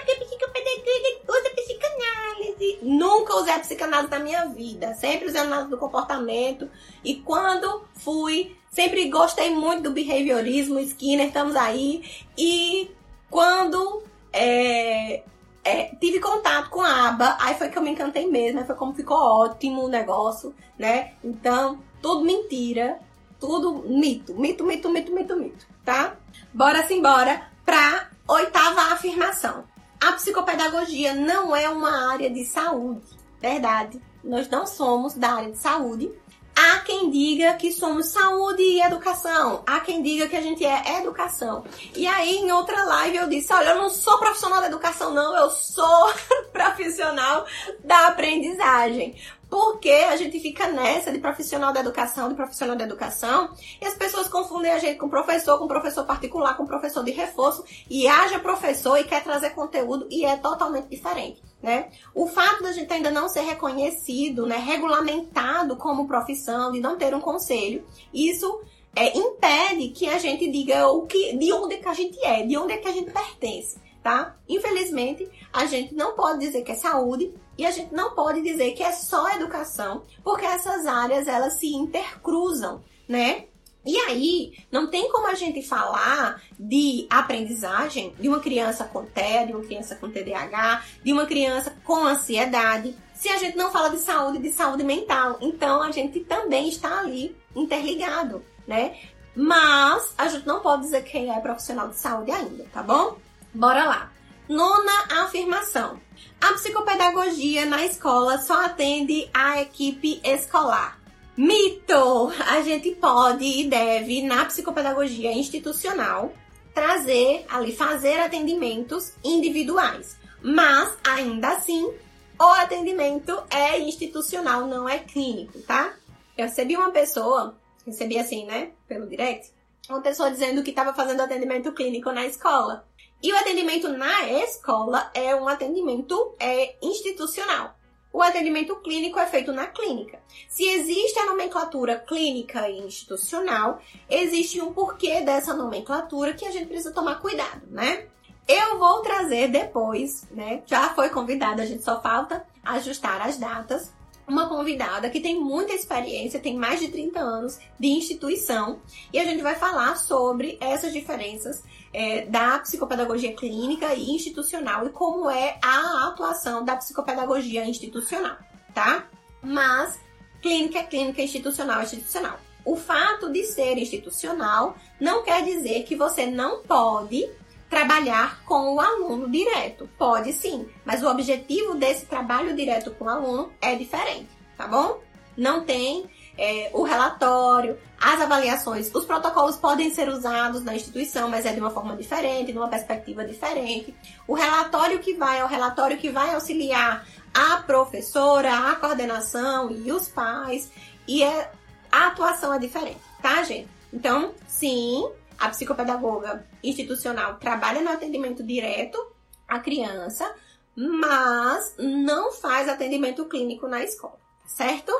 que usa psicanálise. Nunca usei psicanálise na minha vida. Sempre usei análise do comportamento. E quando fui Sempre gostei muito do behaviorismo, Skinner, estamos aí. E quando é, é, tive contato com a aba, aí foi que eu me encantei mesmo, foi como ficou ótimo o negócio, né? Então, tudo mentira, tudo mito, mito, mito, mito, mito, mito, tá? Bora simbora pra oitava afirmação. A psicopedagogia não é uma área de saúde, verdade? Nós não somos da área de saúde, Há quem diga que somos saúde e educação. Há quem diga que a gente é educação. E aí, em outra live, eu disse: olha, eu não sou profissional da educação, não, eu sou [LAUGHS] profissional da aprendizagem. Porque a gente fica nessa de profissional da educação, de profissional da educação, e as pessoas confundem a gente com professor, com professor particular, com professor de reforço, e haja professor e quer trazer conteúdo e é totalmente diferente. Né? O fato da gente ainda não ser reconhecido, né, regulamentado como profissão, de não ter um conselho, isso é, impede que a gente diga o que, de onde que a gente é, de onde é que a gente pertence, tá? Infelizmente, a gente não pode dizer que é saúde e a gente não pode dizer que é só educação, porque essas áreas elas se intercruzam, né? E aí, não tem como a gente falar de aprendizagem de uma criança com TEA, de uma criança com TDAH, de uma criança com ansiedade, se a gente não fala de saúde, de saúde mental. Então, a gente também está ali interligado, né? Mas a gente não pode dizer quem é profissional de saúde ainda, tá bom? Bora lá. Nona afirmação. A psicopedagogia na escola só atende a equipe escolar. Mito! A gente pode e deve, na psicopedagogia institucional, trazer ali, fazer atendimentos individuais. Mas, ainda assim, o atendimento é institucional, não é clínico, tá? Eu recebi uma pessoa, recebi assim, né, pelo direct, uma pessoa dizendo que estava fazendo atendimento clínico na escola. E o atendimento na escola é um atendimento é, institucional o atendimento clínico é feito na clínica. Se existe a nomenclatura clínica e institucional, existe um porquê dessa nomenclatura que a gente precisa tomar cuidado, né? Eu vou trazer depois, né? Já foi convidada, a gente só falta ajustar as datas. Uma convidada que tem muita experiência, tem mais de 30 anos de instituição, e a gente vai falar sobre essas diferenças é, da psicopedagogia clínica e institucional e como é a atuação da psicopedagogia institucional, tá? Mas clínica é clínica, institucional é institucional. o fato de ser institucional não quer dizer que você não pode trabalhar com o aluno direto. Pode sim, mas o objetivo desse trabalho direto com o aluno é diferente, tá bom? Não tem é, o relatório, as avaliações, os protocolos podem ser usados na instituição, mas é de uma forma diferente, de uma perspectiva diferente. O relatório que vai é o relatório que vai auxiliar a professora, a coordenação e os pais, e é, a atuação é diferente, tá, gente? Então, sim, a psicopedagoga institucional trabalha no atendimento direto à criança, mas não faz atendimento clínico na escola, certo?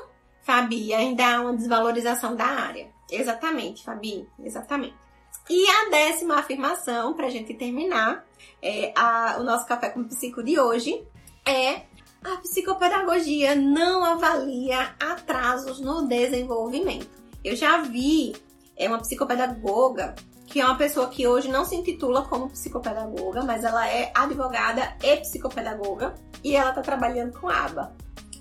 Fabi, ainda há uma desvalorização da área. Exatamente, Fabi, exatamente. E a décima afirmação, para a gente terminar, é a, o nosso café com psico de hoje, é a psicopedagogia não avalia atrasos no desenvolvimento. Eu já vi é uma psicopedagoga que é uma pessoa que hoje não se intitula como psicopedagoga, mas ela é advogada e psicopedagoga e ela está trabalhando com aba.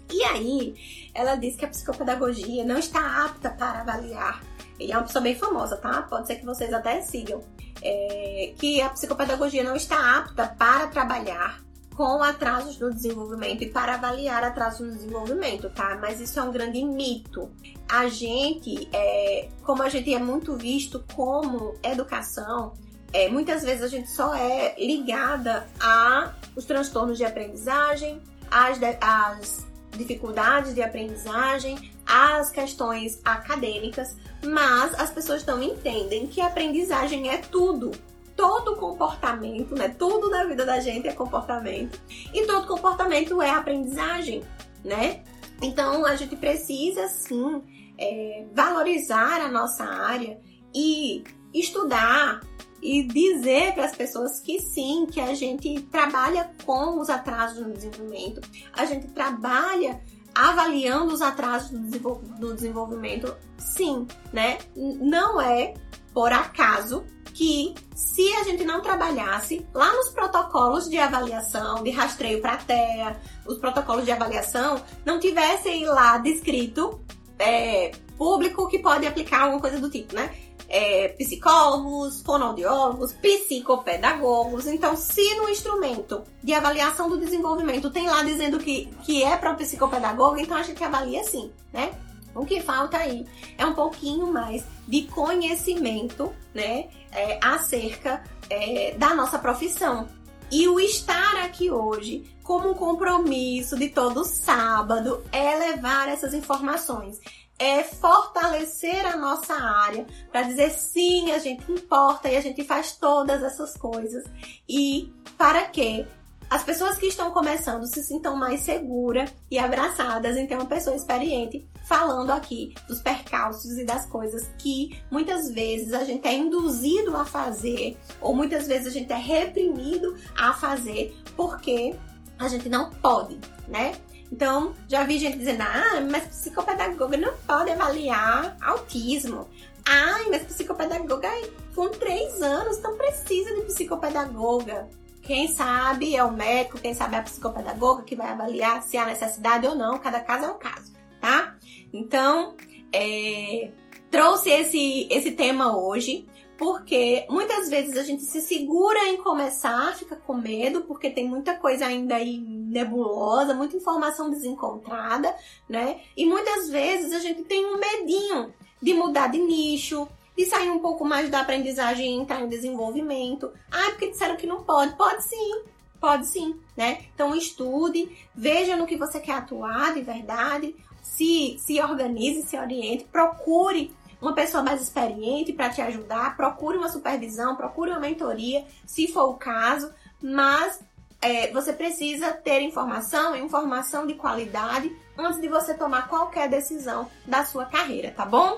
E aí, ela diz que a psicopedagogia não está apta para avaliar. E é uma pessoa bem famosa, tá? Pode ser que vocês até sigam. É, que a psicopedagogia não está apta para trabalhar com atrasos no desenvolvimento e para avaliar atrasos no desenvolvimento, tá? Mas isso é um grande mito. A gente, é, como a gente é muito visto como educação, é, muitas vezes a gente só é ligada a os transtornos de aprendizagem, as, as dificuldades de aprendizagem, as questões acadêmicas, mas as pessoas não entendem que aprendizagem é tudo todo comportamento, né? Tudo na vida da gente é comportamento. E todo comportamento é aprendizagem, né? Então a gente precisa sim é, valorizar a nossa área e estudar e dizer para as pessoas que sim, que a gente trabalha com os atrasos no desenvolvimento, a gente trabalha avaliando os atrasos do desenvolvimento, sim, né? Não é por acaso que se a gente não trabalhasse lá nos protocolos de avaliação, de rastreio para TEA, os protocolos de avaliação, não tivessem lá descrito é, público que pode aplicar alguma coisa do tipo, né? É, psicólogos, fonoaudiólogos, psicopedagogos. Então, se no instrumento de avaliação do desenvolvimento tem lá dizendo que, que é para o psicopedagogo, então a gente avalia assim, né? O que falta aí é um pouquinho mais de conhecimento, né, é, acerca é, da nossa profissão. E o estar aqui hoje, como um compromisso de todo sábado, é levar essas informações, é fortalecer a nossa área para dizer sim, a gente importa e a gente faz todas essas coisas. E para que as pessoas que estão começando se sintam mais seguras e abraçadas em ter uma pessoa experiente falando aqui dos percalços e das coisas que muitas vezes a gente é induzido a fazer ou muitas vezes a gente é reprimido a fazer porque a gente não pode, né? Então, já vi gente dizendo, ah, mas psicopedagoga não pode avaliar autismo. Ai, mas psicopedagoga com três anos não precisa de psicopedagoga. Quem sabe é o médico, quem sabe é a psicopedagoga que vai avaliar se há necessidade ou não. Cada caso é um caso, tá? Então, é, trouxe esse, esse tema hoje porque muitas vezes a gente se segura em começar, fica com medo, porque tem muita coisa ainda aí nebulosa, muita informação desencontrada, né? E muitas vezes a gente tem um medinho de mudar de nicho, de sair um pouco mais da aprendizagem e entrar em desenvolvimento. Ah, porque disseram que não pode. Pode sim, pode sim, né? Então estude, veja no que você quer atuar de verdade, se, se organize, se oriente, procure uma pessoa mais experiente para te ajudar, procure uma supervisão, procure uma mentoria, se for o caso, mas é, você precisa ter informação, informação de qualidade, antes de você tomar qualquer decisão da sua carreira, tá bom?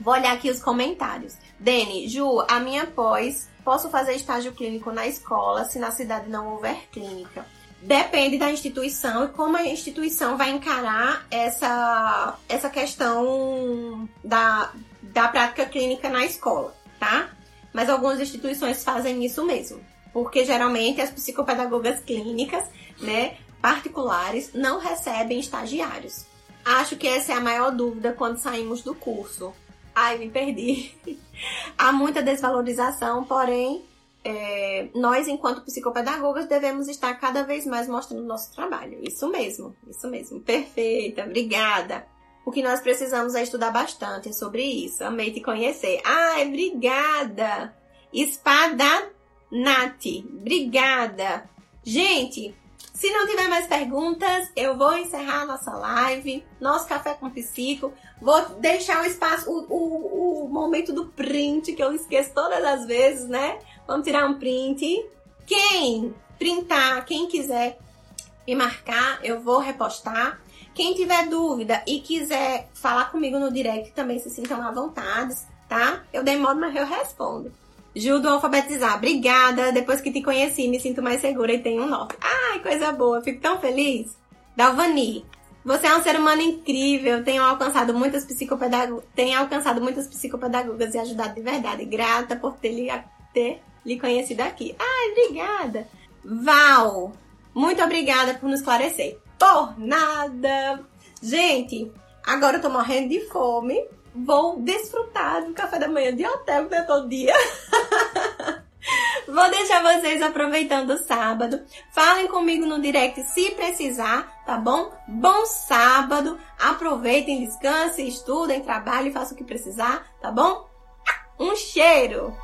Vou olhar aqui os comentários. Dene, Ju, a minha pós, posso fazer estágio clínico na escola se na cidade não houver clínica? Depende da instituição e como a instituição vai encarar essa, essa questão da, da prática clínica na escola, tá? Mas algumas instituições fazem isso mesmo. Porque geralmente as psicopedagogas clínicas, né, particulares, não recebem estagiários. Acho que essa é a maior dúvida quando saímos do curso Ai, me perdi. Há muita desvalorização, porém, é, nós, enquanto psicopedagogas, devemos estar cada vez mais mostrando o nosso trabalho. Isso mesmo, isso mesmo. Perfeita, obrigada. O que nós precisamos é estudar bastante sobre isso. Amei te conhecer. Ai, obrigada. Espada Nati, obrigada. Gente, se não tiver mais perguntas, eu vou encerrar a nossa live, nosso café com psico. Vou deixar o espaço, o, o, o momento do print, que eu esqueço todas as vezes, né? Vamos tirar um print. Quem printar, quem quiser me marcar, eu vou repostar. Quem tiver dúvida e quiser falar comigo no direct, também se sintam à vontade, tá? Eu demoro, mas eu respondo. Judo alfabetizar. Obrigada. Depois que te conheci, me sinto mais segura e tenho um norte. Ai, coisa boa. Fico tão feliz. Dalvani. Você é um ser humano incrível. Tenho alcançado muitas psicopedagogas, tenho alcançado muitas psicopedagogas e ajudado de verdade. Grata por ter lhe, ter lhe conhecido aqui. Ai, obrigada. Val. Muito obrigada por nos esclarecer. Por nada. Gente, agora eu tô morrendo de fome vou desfrutar do café da manhã de hotel que todo dia. [LAUGHS] Vou deixar vocês aproveitando o sábado. Falem comigo no direct se precisar, tá bom? Bom sábado. Aproveitem, descansem, estudem, trabalhem, façam o que precisar, tá bom? Um cheiro!